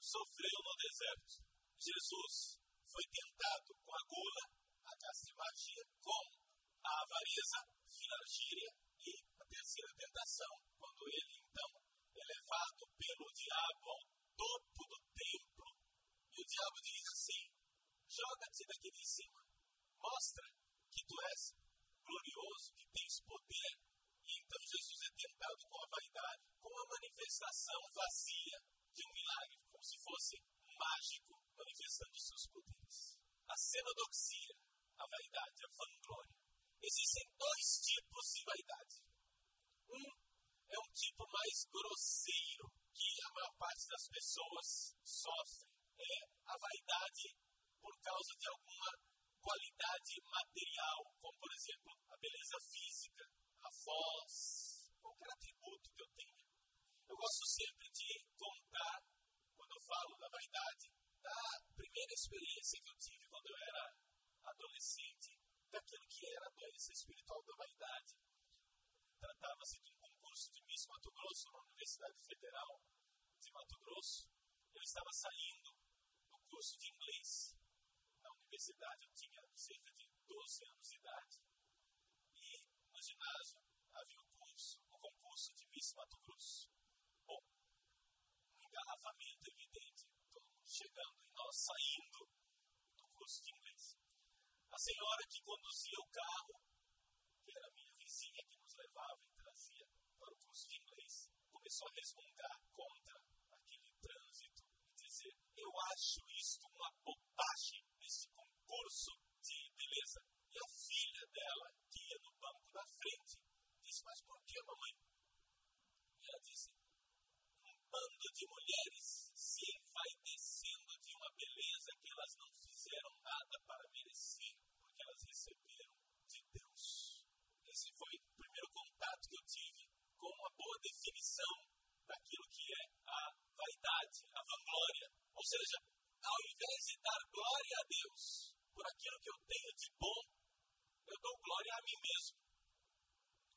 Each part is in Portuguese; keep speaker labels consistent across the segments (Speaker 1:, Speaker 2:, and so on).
Speaker 1: sofreu no deserto. Jesus foi tentado com a gula, a castimagia, com a avareza, finalgíria, e a terceira tentação, quando ele então é levado pelo diabo ao topo do templo, e o diabo diz assim: joga-te daqui de cima, mostra que tu és glorioso, que tens poder. E então Jesus é tentado com a vaidade, com a manifestação vazia de um milagre, como se fosse mágico manifestando os seus poderes. A xenodoxia, a vaidade, a vanglória. Existem dois tipos de vaidade. Um é um tipo mais grosseiro que a maior parte das pessoas sofre. É a vaidade por causa de alguma qualidade material, como por exemplo a beleza física, a voz, qualquer atributo que eu tenha. Eu gosto sempre de contar, quando eu falo da vaidade, da primeira experiência que eu tive quando eu era adolescente, daquilo que era a doença espiritual da vaidade. Tratava-se de um concurso de Miss Mato Grosso na Universidade Federal de Mato Grosso. Eu estava saindo do curso de inglês na universidade, eu tinha cerca de 12 anos de idade. E no ginásio havia o curso, o concurso de Miss Mato Grosso. Bom, um engarrafamento evidente, todo mundo chegando e nós saindo do curso de inglês. A senhora que conduzia o carro, que era minha vizinha que nos levava e trazia para o curso de inglês, começou a resmungar contra aquele trânsito e dizer: Eu acho isto uma bobagem, esse concurso de beleza. E a filha dela, que ia no banco da frente, disse: Mas por que, mamãe? E ela disse: Um bando de mulheres se envaidecendo de uma beleza que elas não fizeram nada para merecer, porque elas receberam de Deus. Esse foi o primeiro contato que eu tive com uma boa definição daquilo que é a vaidade, a vanglória. Ou seja, ao invés de dar glória a Deus por aquilo que eu tenho de bom, eu dou glória a mim mesmo.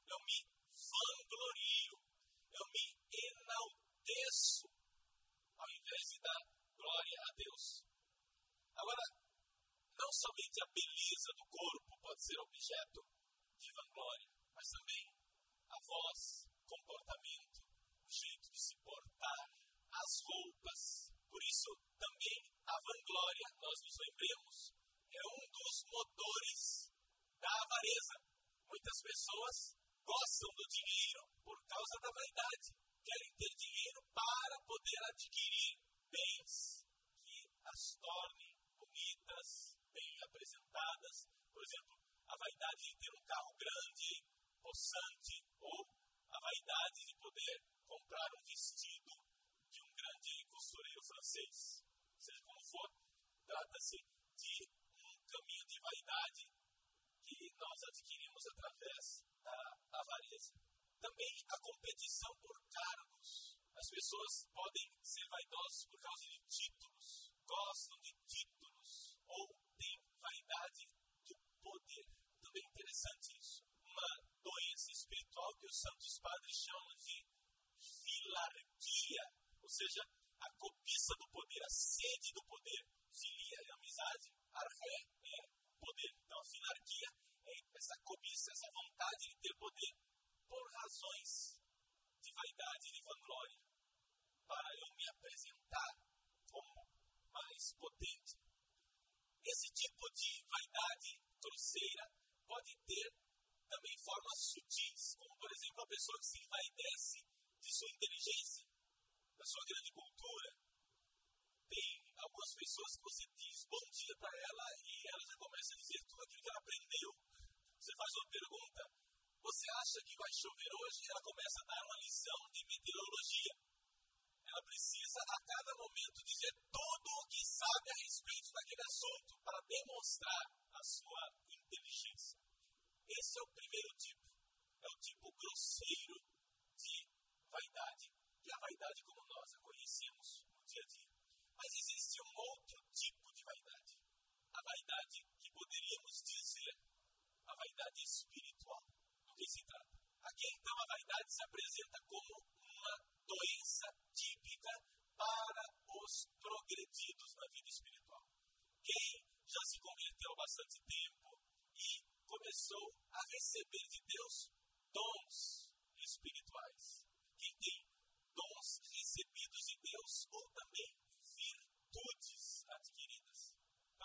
Speaker 1: Eu me vanglorio, eu me enalteço, ao invés de dar glória a Deus. Agora, não somente a beleza do corpo pode ser objeto de vanglória, mas também a voz, comportamento, o jeito de se portar, as roupas. Por isso, também a vanglória, nós nos lembremos, é um dos motores da avareza. Muitas pessoas gostam do dinheiro por causa da vaidade. Querem ter dinheiro para poder adquirir bens que as tornem bonitas, bem apresentadas. Por exemplo, a vaidade de ter um carro grande, possante, ou a vaidade de poder comprar um vestido costureiro francês. Seja como for, trata-se de um caminho de vaidade que nós adquirimos através da avareza. Também a competição por cargos. As pessoas podem ser vaidosas por causa de títulos, gostam de títulos, ou têm vaidade do poder. Também interessante isso. Uma doença espiritual que os santos padres chamam de filarquia, ou seja, a cobiça do poder, a sede do poder. Filia é amizade, arré é poder. Então, a filarquia é essa cobiça, essa vontade de ter poder por razões de vaidade e de vanglória, para eu me apresentar como mais potente. Esse tipo de vaidade grosseira pode ter também formas sutis, como por exemplo a pessoa que se envaidece de sua inteligência, da sua grande cultura. Tem algumas pessoas que você diz bom dia para ela e ela já começa a dizer tudo aquilo que ela aprendeu. Você faz uma pergunta, você acha que vai chover hoje, ela começa a dar uma lição de meteorologia. Ela precisa, a cada momento, dizer tudo o que sabe a respeito daquele assunto para demonstrar a sua inteligência. Esse é o primeiro tipo. É o tipo grosseiro de vaidade, que a vaidade como nós a conhecemos no dia a dia. Mas existe um outro tipo de vaidade. A vaidade que poderíamos dizer a vaidade espiritual. Do que se trata? Aqui então a vaidade se apresenta como uma doença típica para os progredidos na vida espiritual. Quem já se converteu há bastante tempo e começou a receber de Deus dons espirituais. Quem tem dons recebidos de Deus ou também virtudes adquiridas.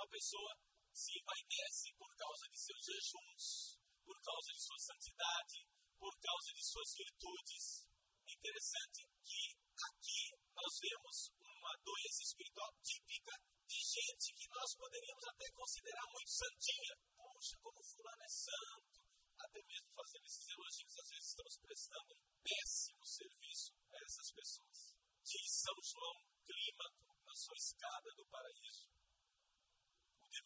Speaker 1: Pessoa se envaidece por causa de seus jejuns, por causa de sua santidade, por causa de suas virtudes. É interessante que aqui nós vemos uma doença espiritual típica de gente que nós poderíamos até considerar muito santinha. Poxa, como fulano é santo. Até mesmo fazendo esses elogios, às vezes estamos prestando um péssimo serviço a essas pessoas. Diz São João Clímaco, na sua escada do paraíso,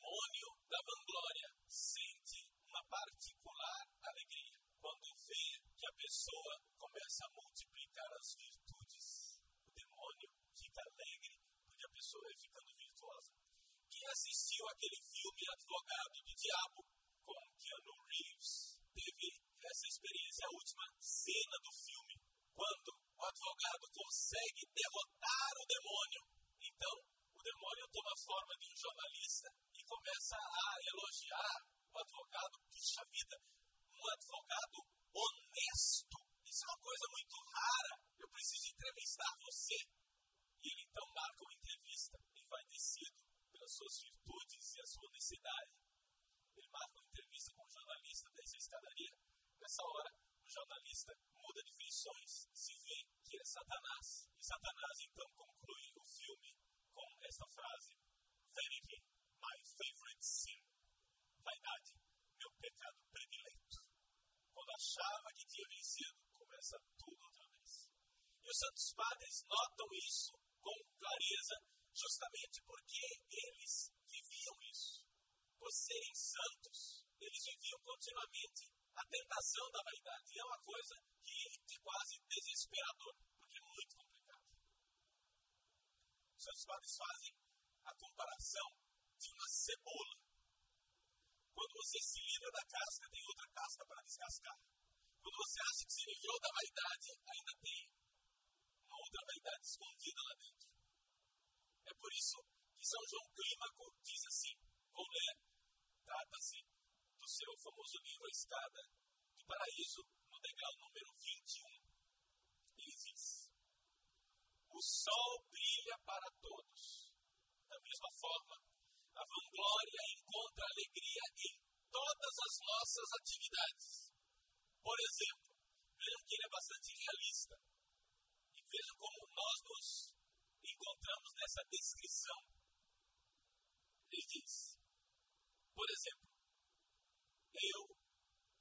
Speaker 1: demônio da vanglória sente uma particular alegria quando vê que a pessoa começa a multiplicar as virtudes. O demônio fica alegre porque a pessoa vai ficando virtuosa. Quem assistiu aquele filme Advogado do Diabo com Keanu Reeves teve essa experiência, a última cena do filme, quando o advogado consegue derrotar o demônio. Então, o demônio toma a forma de um jornalista e começa a elogiar o advogado. Puxa vida, um advogado honesto. Isso é uma coisa muito rara. Eu preciso entrevistar você. E ele então marca uma entrevista, envaidecido pelas suas virtudes e a sua honestidade. Ele marca uma entrevista com um jornalista dessa escadaria. Nessa hora, o jornalista muda de feições, se vê que é Satanás. E Satanás então conclui o filme com essa frase: sin. Vaidade, meu pecado predileto. Quando achava que tinha vencido, começa tudo outra vez. E os santos padres notam isso com clareza, justamente porque eles viviam isso. Por serem santos, eles viviam continuamente a tentação da vaidade. E é uma coisa que é quase desesperador, porque é muito complicado. Os santos padres fazem a comparação de uma cebola. Quando você se livra da casca, tem outra casca para descascar. Quando você acha que se livrou da vaidade, ainda tem uma outra vaidade escondida lá dentro. É por isso que São João Clímaco diz assim: vou ler, trata-se do seu famoso livro A Escada do Paraíso, no degrau número 21. Ele diz: O sol brilha para todos. Da mesma forma, a vanglória encontra alegria em todas as nossas atividades. Por exemplo, veja que ele é bastante realista. E veja como nós nos encontramos nessa descrição. Ele diz, por exemplo, eu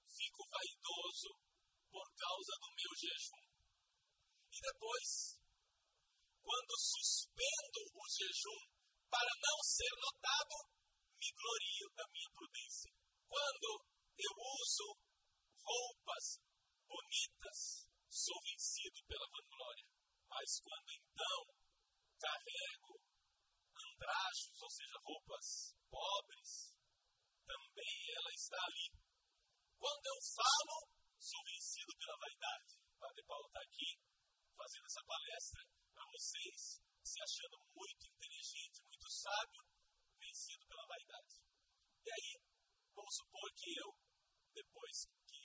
Speaker 1: fico vaidoso por causa do meu jejum. E depois, quando suspendo o jejum para não ser notado, me glorio da minha prudência. Quando eu uso roupas bonitas, sou vencido pela vanglória. Mas quando então carrego andrajos, ou seja, roupas pobres, também ela está ali. Quando eu falo, sou vencido pela vaidade. Padre Paulo está aqui fazendo essa palestra para vocês, se achando muito sábio, vencido pela vaidade. E aí, vamos supor que eu, depois que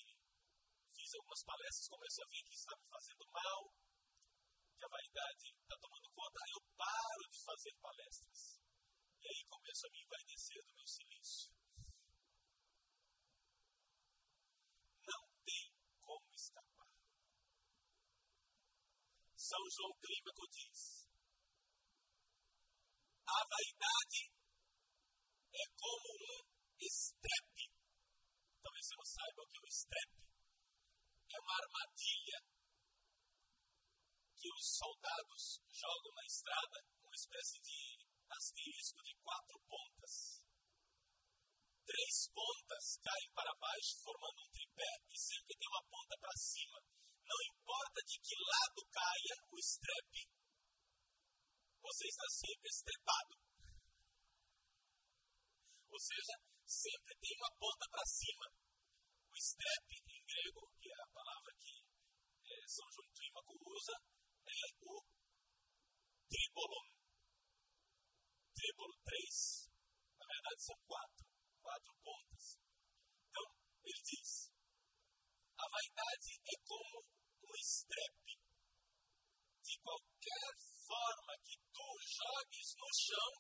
Speaker 1: fiz algumas palestras, comecei a ver que está me fazendo mal, que a vaidade está tomando conta, aí eu paro de fazer palestras. E aí começo a me envaidecer do meu silêncio. Não tem como escapar. São João Clímaco diz: a vaidade é como um estepe. Talvez você não saiba o que é o estepe. soldados uma espécie de asterisco de quatro pontas. Três pontas caem para baixo, formando um tripé, e sempre tem uma ponta para cima. Não importa de que lado caia o estrepe, você está sempre estrepado. Ou seja, sempre tem uma ponta para cima. O estrepe, em grego, que é a palavra que é, São João Trímaco usa, é o tribolon. Tribolo, três. Na verdade, são quatro. Quatro pontas. Então, ele diz: a vaidade é como um estrepe. De qualquer forma que tu jogues no chão,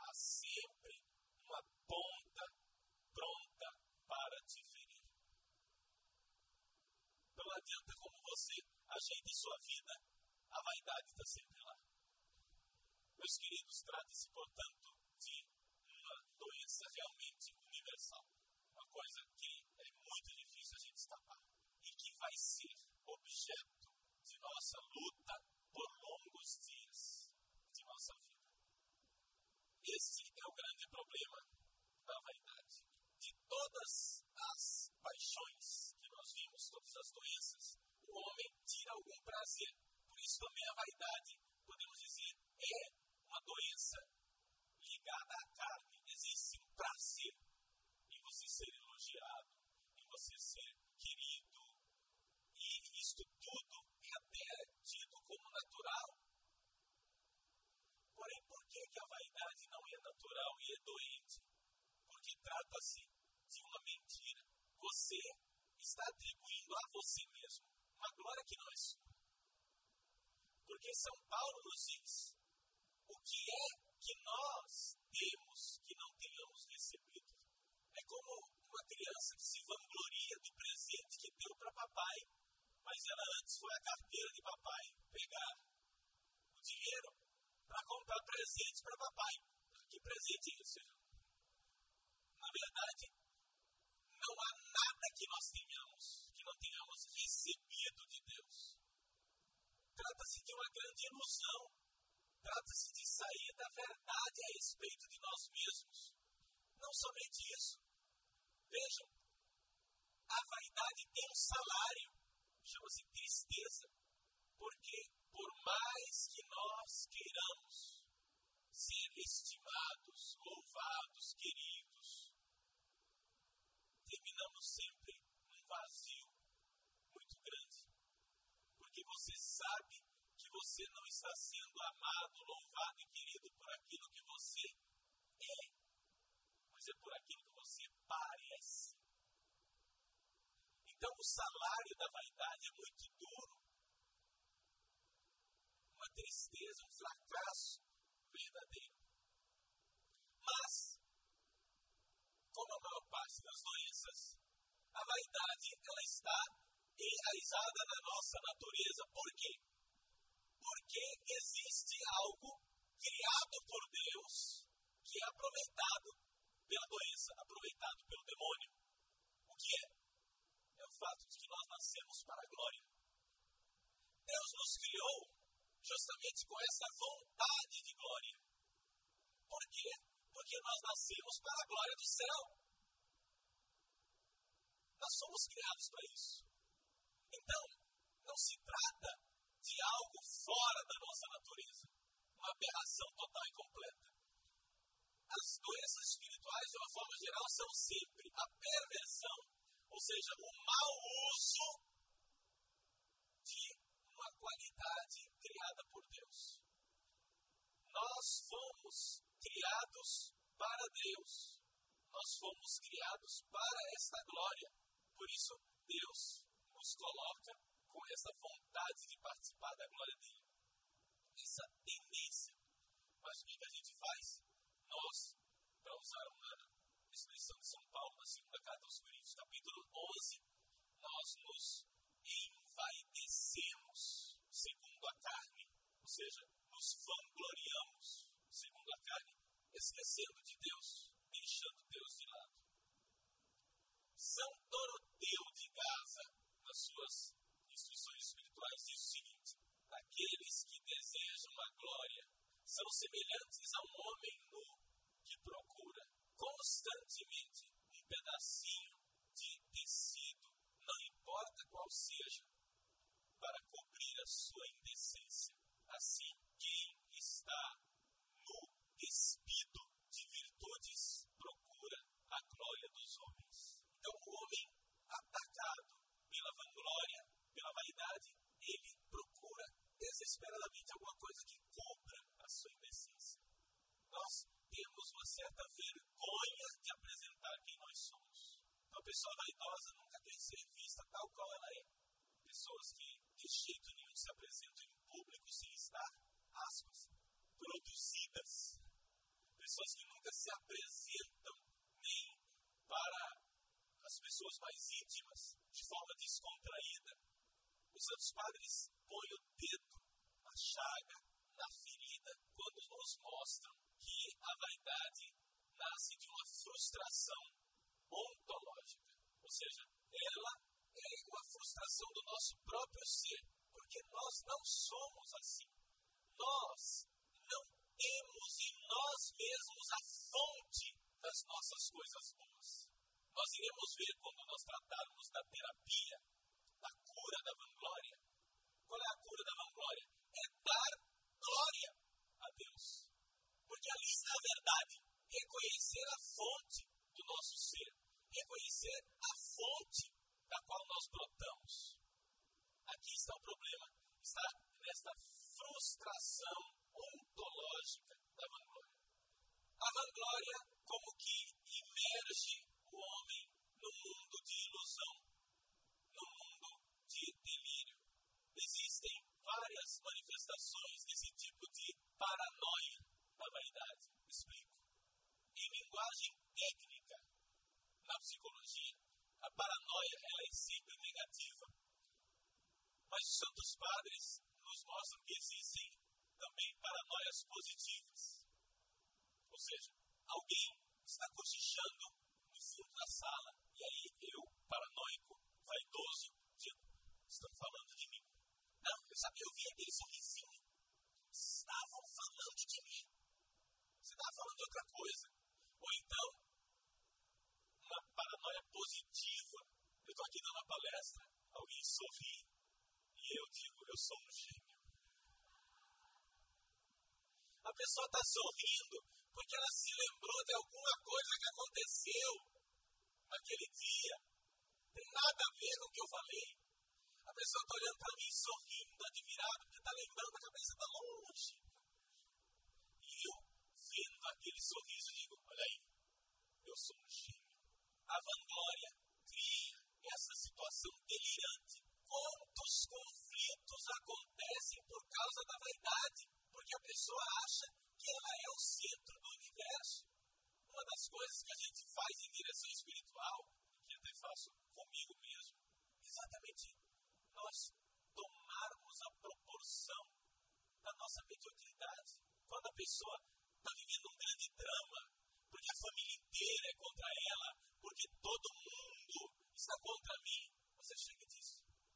Speaker 1: há sempre uma ponta pronta para te ferir. Não adianta como você ajeite sua vida, a vaidade está sempre. Meus queridos, trata-se, portanto, de uma doença realmente universal. Uma coisa que é muito difícil a gente escapar. E que vai ser objeto de nossa luta por longos dias de nossa vida. Esse é o grande problema da vaidade. De todas as paixões que nós vimos, todas as doenças, o homem tira algum prazer. Por isso também a vaidade, podemos dizer, é doença ligada à carne. Existe um prazer em você ser elogiado, em você ser querido. E isto tudo é até tido como natural. Porém, por que, que a vaidade não é natural e é doente? Porque trata-se de uma mentira. Você está atribuindo a você mesmo uma glória que não é sua. Porque São Paulo nos diz: o que é que nós temos que não tenhamos recebido? É como uma criança que se vangloria do presente que deu para papai, mas ela antes foi a carteira de papai pegar o dinheiro para comprar presente para papai. Que presente é esse? Na verdade, não há nada que nós tenhamos que não tenhamos recebido de Deus. Trata-se de uma grande ilusão. Trata-se de sair da verdade a respeito de nós mesmos. Não somente isso. Vejam, a vaidade tem um salário, chama-se tristeza. Porque, por mais que nós queiramos ser estimados, louvados, queridos, terminamos sempre num vazio muito grande. Porque você sabe você não está sendo amado, louvado e querido por aquilo que você é, mas é por aquilo que você parece. Então o salário da vaidade é muito duro. Uma tristeza, um fracasso verdadeiro. Mas como a maior parte das doenças, a vaidade ela está enraizada na nossa natureza. Por quê? Existe algo criado por Deus que é aproveitado pela doença, aproveitado pelo demônio. O que é? É o fato de que nós nascemos para a glória. Deus nos criou justamente com essa vontade de glória. Por quê? Porque nós nascemos para a glória do céu. Nós somos criados para isso. Então, não se trata de algo fora da nossa natureza, uma aberração total e completa. As doenças espirituais, de uma forma geral, são sempre a perversão, ou seja, o mau uso de uma qualidade criada por Deus. Nós fomos criados para Deus. Nós fomos criados para esta glória. Por isso, Deus nos coloca com essa vontade de participar da glória dele. Essa tendência. Mas o que, a gente faz? Nós, para usar uma expressão de São Paulo na segunda carta aos Coríntios, capítulo 11, nós nos envaidecemos segundo a carne, ou seja, nos vangloriamos segundo a carne, esquecendo de Deus, deixando Deus de lado. São Doroteu de Gaza, nas suas espirituais, diz o seguinte: aqueles que desejam a glória são semelhantes a um homem nu que procura constantemente um pedacinho de tecido, não importa qual seja, para cobrir a sua indecência. Assim, quem está nu, despido de virtudes, procura a glória dos homens. Então, o homem atacado pela vanglória, pela vaidade, ele procura desesperadamente alguma coisa que cubra a sua indecência. Nós temos uma certa vergonha de apresentar quem nós somos. Uma pessoa vaidosa nunca quer ser vista tal qual ela é. Pessoas que de jeito nenhum se apresentam em público sem estar, aspas, produzidas. Pessoas que nunca se apresentam nem para as pessoas mais íntimas, de forma descontraída. Os santos padres põem o dedo na chaga, na ferida, quando nos mostram que a vaidade nasce de uma frustração ontológica. Ou seja, ela é uma frustração do nosso próprio ser, porque nós não somos assim. Nós não temos em nós mesmos a fonte das nossas coisas boas. Nós iremos ver quando nós tratarmos da terapia, da cura da vanglória. Qual é a cura da vanglória? É dar glória. Porque ali está a verdade. Reconhecer a fonte do nosso ser. Reconhecer a fonte da qual nós brotamos. Aqui está o problema. Está nesta frustração ontológica da vanglória. A vanglória como que imerge o homem no mundo de ilusão, no mundo de delírio. Existem várias manifestações desse tipo de paranoia da vaidade. Explico. Em linguagem técnica, na psicologia, a paranoia ela é sempre negativa. Mas os santos padres nos mostram que existem também paranoias positivas. Ou seja, alguém está cochichando no fundo da sala e aí eu, paranoico, vaidoso, digo, estão falando de mim. Não, eu sabia, eu vi aquele sorrisinho. Estavam falando de mim. Você estava falando de outra coisa. Ou então, uma paranoia positiva. Eu estou aqui dando uma palestra, alguém sorri e eu digo, eu sou um gênio. Pessoa está sorrindo porque ela se lembrou de alguma coisa que aconteceu naquele dia. Tem nada a ver com o que eu falei. A pessoa está olhando para mim sorrindo, admirado, porque está lembrando, a cabeça está longe. E eu, vendo aquele sorriso, digo: olha aí, eu sou um gênio. A vanglória cria essa situação delirante. Quantos conflitos acontecem por causa da vaidade? Porque a pessoa acha ela é o centro do universo. Uma das coisas que a gente faz em direção espiritual, que até faço comigo mesmo, exatamente nós tomarmos a proporção da nossa mediocridade. Quando a pessoa está vivendo um grande drama, porque a família inteira é contra ela, porque todo mundo está contra mim, você chega e diz: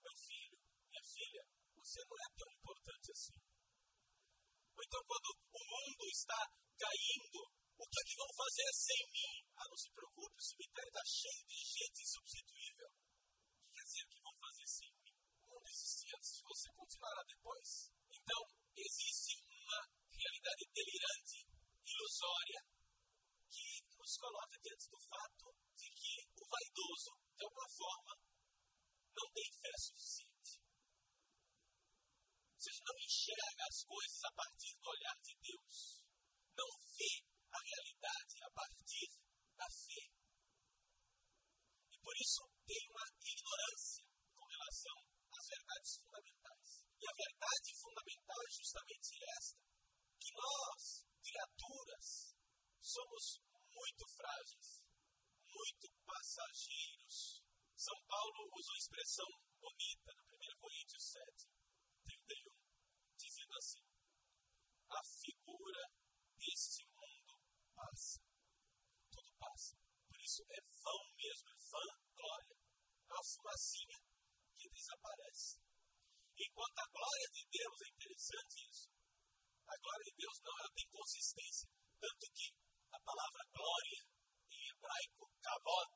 Speaker 1: meu filho, minha filha, você não é tão importante assim. Ou então, quando está caindo, o que é que vão fazer sem mim? Ah, não se preocupe, o cemitério está cheio de gente insubstituível. O que quer dizer que vão fazer sem mim? O mundo existia antes de você, continuará depois. Então, existe uma realidade delirante, ilusória, que nos coloca diante do fato de que o vaidoso, de alguma forma, não tem fé suficiente. Ou seja, não enxerga as coisas a partir do olhar de Deus. Não vê a realidade a partir da fé. E por isso tem uma ignorância com relação às verdades fundamentais. E a verdade fundamental é justamente esta: que nós, criaturas, somos muito frágeis, muito passageiros. São Paulo usou a expressão bonita na 1 Coríntios 7, 31, dizendo assim: a figura deste mundo passa. Tudo passa. Por isso é vão mesmo, é vã glória. É uma fumacinha que desaparece. Enquanto a glória de Deus é interessante isso. A glória de Deus não, ela tem consistência. Tanto que a palavra glória, em hebraico, kabod,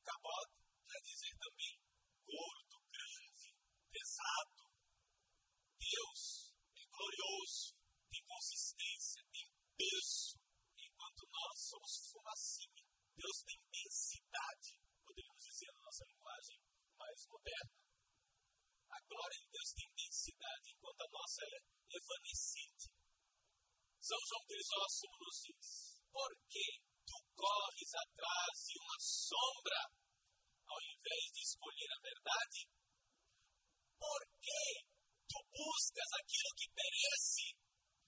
Speaker 1: kabod quer dizer também gordo, grande, pesado. Deus é glorioso, tem consistência, tem peso, enquanto nós somos fumacinha. Deus tem densidade, poderíamos dizer na nossa linguagem mais moderna. A glória de Deus tem densidade, enquanto a nossa é evanescente. São João Crisóstomo nos diz: Por que tu corres atrás de uma sombra, ao invés de escolher a verdade? Por que tu buscas aquilo que perece,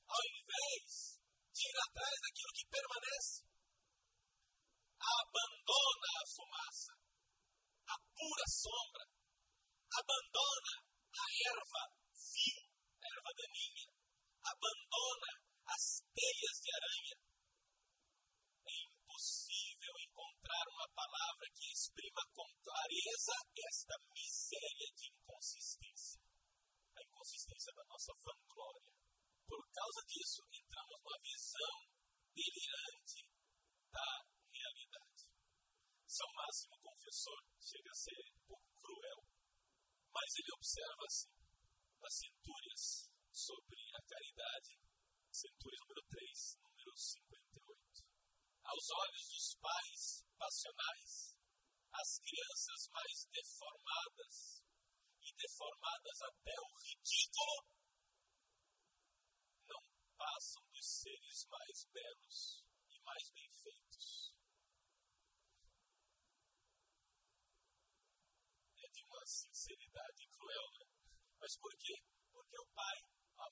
Speaker 1: ao invés de ir atrás daquilo que permanece? Abandona a fumaça, a pura sombra, abandona a erva a erva daninha, abandona as teias de aranha. É impossível encontrar uma palavra que exprima com clareza esta miséria de inconsistência. A inconsistência da nossa vanglória. Por causa disso, entramos numa visão delirante da realidade. São Máximo Confessor chega a ser um pouco cruel, mas ele observa assim, as centúrias sobre a caridade, centúria número 3, número 58. Aos olhos dos pais passionais, as crianças mais deformadas, e deformadas até o ridículo, não passam dos seres mais belos e mais bem feitos. É de uma sinceridade cruel, né? Mas por quê? Porque o pai,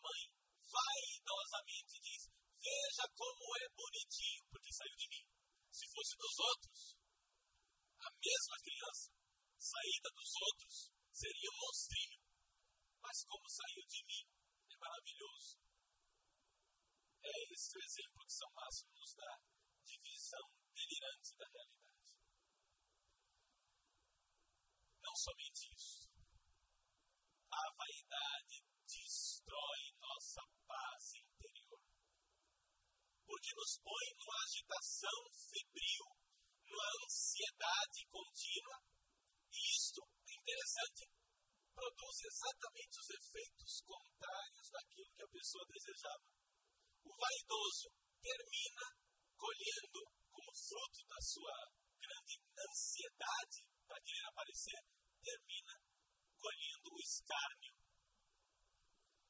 Speaker 1: mãe, vaidosamente diz: Veja como é bonitinho, porque saiu de mim. Se fosse dos outros, a mesma criança, saída dos outros, seria um monstrinho. Mas como saiu de mim, é maravilhoso. É esse o exemplo que São Máximo nos dá de visão delirante da realidade. Não somente isso. A vaidade destrói nossa paz interior. Porque nos põe numa agitação febril, numa ansiedade contínua. E isto é interessante. Produz exatamente os efeitos contrários daquilo que a pessoa desejava. O vaidoso termina colhendo, como fruto da sua grande ansiedade para querer aparecer, termina colhendo o escárnio.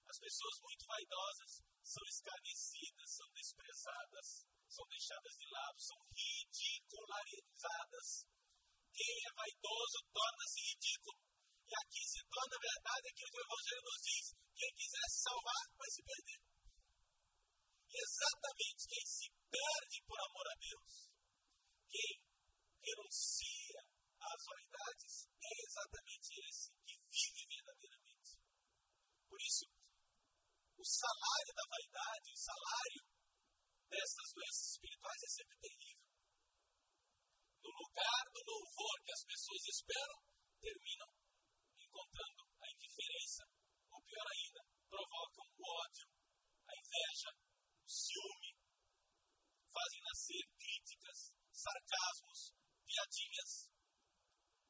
Speaker 1: As pessoas muito vaidosas são escarnecidas, são desprezadas, são deixadas de lado, são ridicularizadas. Quem é vaidoso torna-se ridículo. E aqui se torna verdade aquilo que o Evangelho nos diz: quem quiser se salvar vai se perder. Exatamente quem se perde por amor a Deus, quem renuncia às vaidades, é exatamente esse que vive verdadeiramente. Por isso, o salário da vaidade, o salário dessas doenças espirituais é sempre terrível. No lugar do louvor que as pessoas esperam, terminam encontrando a indiferença, ou pior ainda, provocam o ódio, a inveja, o ciúme, fazem nascer críticas, sarcasmos, piadinhas,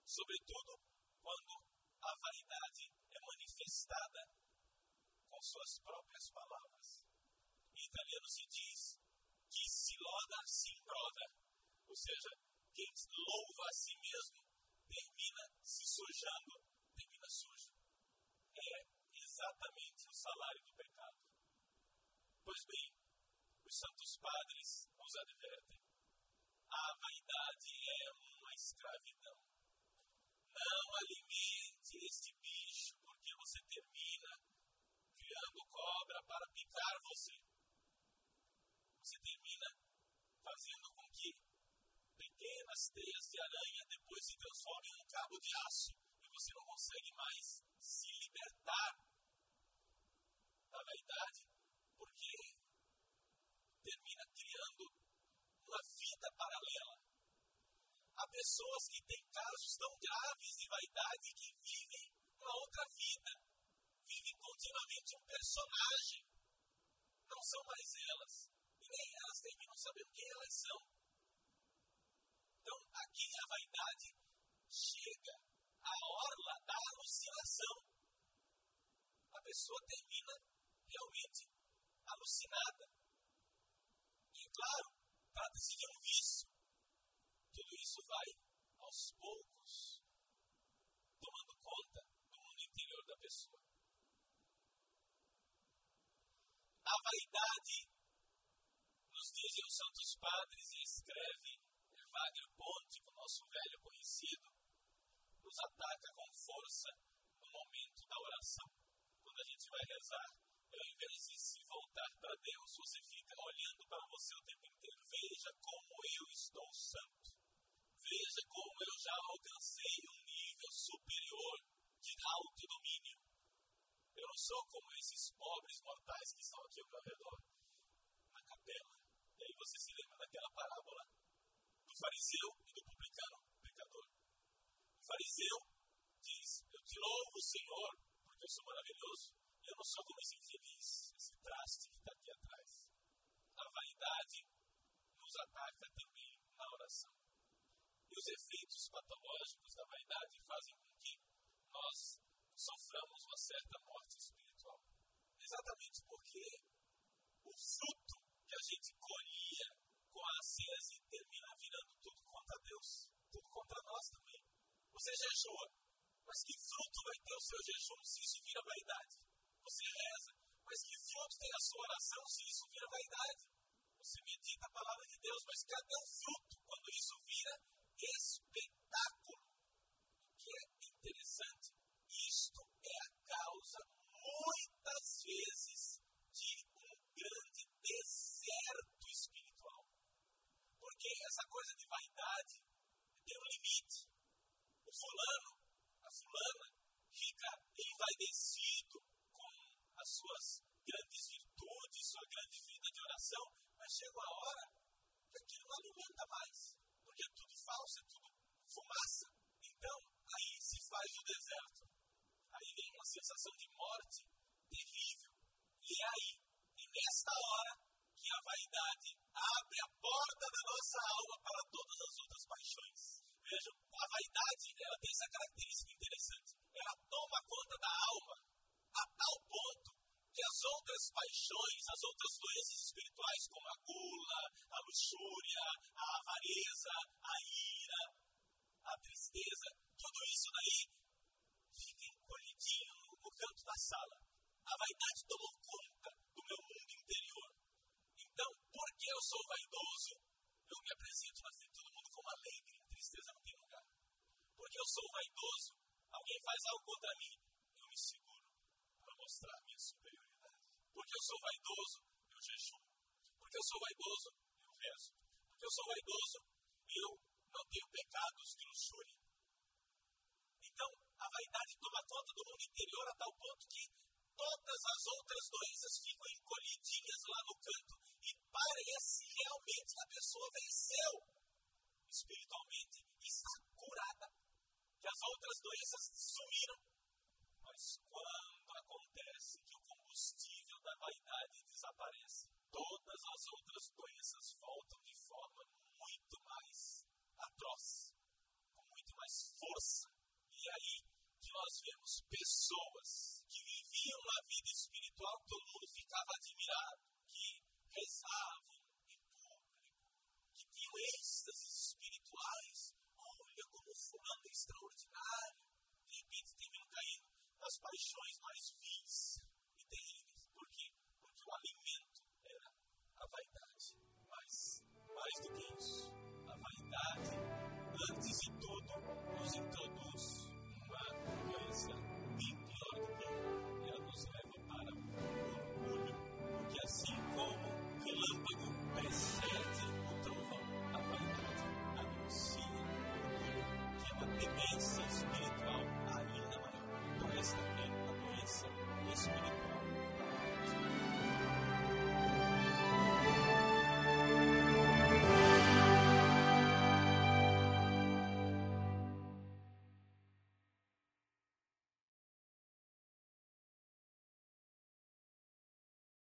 Speaker 1: sobretudo quando a vaidade é manifestada com suas próprias palavras. Em italiano se diz que se loda se imbroda, ou seja, quem louva a si mesmo termina se sujando, termina sujo. É exatamente o salário do pecado. Pois bem, os padres nos advertem. A vaidade é uma escravidão. Não alimente este bicho, porque você termina criando cobra para picar você. Você termina fazendo com que pequenas teias de aranha depois se transformem em um cabo de aço e você não consegue mais se libertar da vaidade, porque termina criando uma vida paralela. Há pessoas que têm casos tão graves de vaidade que vivem uma outra vida, continuamente um personagem. Não são mais elas. E nem elas terminam sabendo quem elas são. Então, aqui a vaidade chega à orla da alucinação. A pessoa termina realmente alucinada. Claro, trata-se de um vício. Tudo isso vai, aos poucos, tomando conta do mundo interior da pessoa. A vaidade, nos dizem os Santos Padres, e escreve Wagner Ponte, o nosso velho conhecido, nos ataca com força no momento da oração. Quando a gente vai rezar, ao invés de se voltar para Deus, você fica olhando para você o tempo inteiro. Veja como eu estou santo. Veja como eu já alcancei um nível superior de autodomínio. Eu não sou como esses pobres mortais que estão aqui ao meu redor, na capela. E aí você se lembra daquela parábola do fariseu e do publicano pecador. O fariseu diz: Eu te louvo, Senhor, porque eu sou maravilhoso. Sou como esse infeliz, esse traste que está aqui atrás. A vaidade nos ataca também na oração. E os efeitos patológicos da vaidade fazem com que nós soframos uma certa morte espiritual. Exatamente porque o fruto que a gente colhia com a ascese termina virando tudo contra Deus, tudo contra nós também. Você jejua, mas que fruto vai ter o seu jejum se isso vira vaidade? Você reza, mas que fruto tem a sua oração se isso vira vaidade? Você medita a palavra de Deus, mas cadê o fruto quando isso vira espetáculo? O que é interessante isto é a causa, muitas vezes, de um grande deserto espiritual. Porque essa coisa de vaidade tem um limite. O fulano, a fulana, fica envaidecido com as suas grandes virtudes, sua grande vida de oração, chega uma hora que aquilo não alimenta mais. Porque é tudo falso, é tudo fumaça. Então, aí se faz o deserto aí vem uma sensação de morte terrível. E é aí, e nesta hora, que a vaidade abre a porta da nossa alma para todas as outras paixões. Vejam, a vaidade ela tem essa característica interessante. Ela toma conta da alma a tal ponto que as outras paixões, as outras doenças espirituais, como a gula, a luxúria, a avareza, a ira, a tristeza, tudo isso daí encolhidinho no canto da sala. A vaidade tomou conta do meu mundo interior. Então, porque eu sou vaidoso, eu me apresento na frente todo mundo como alegre. Tristeza não tem lugar. Porque eu sou vaidoso, alguém faz algo contra mim, eu me seguro para mostrar minha superioridade. Porque eu sou vaidoso, eu jejuo. Porque eu sou vaidoso, eu rezo. Porque eu sou vaidoso, eu não tenho pecados de luxúria. Então, a vaidade toma conta do mundo interior a tal ponto que todas as outras doenças ficam encolhidinhas lá no canto e parece realmente que a pessoa venceu espiritualmente e está curada. Que as outras doenças sumiram. Mas quando acontece que o combustível da vaidade desaparece. Todas as outras doenças voltam de forma muito mais atroz, com muito mais força. E aí que nós vemos pessoas que viviam uma vida espiritual, todo mundo ficava admirado, que rezavam,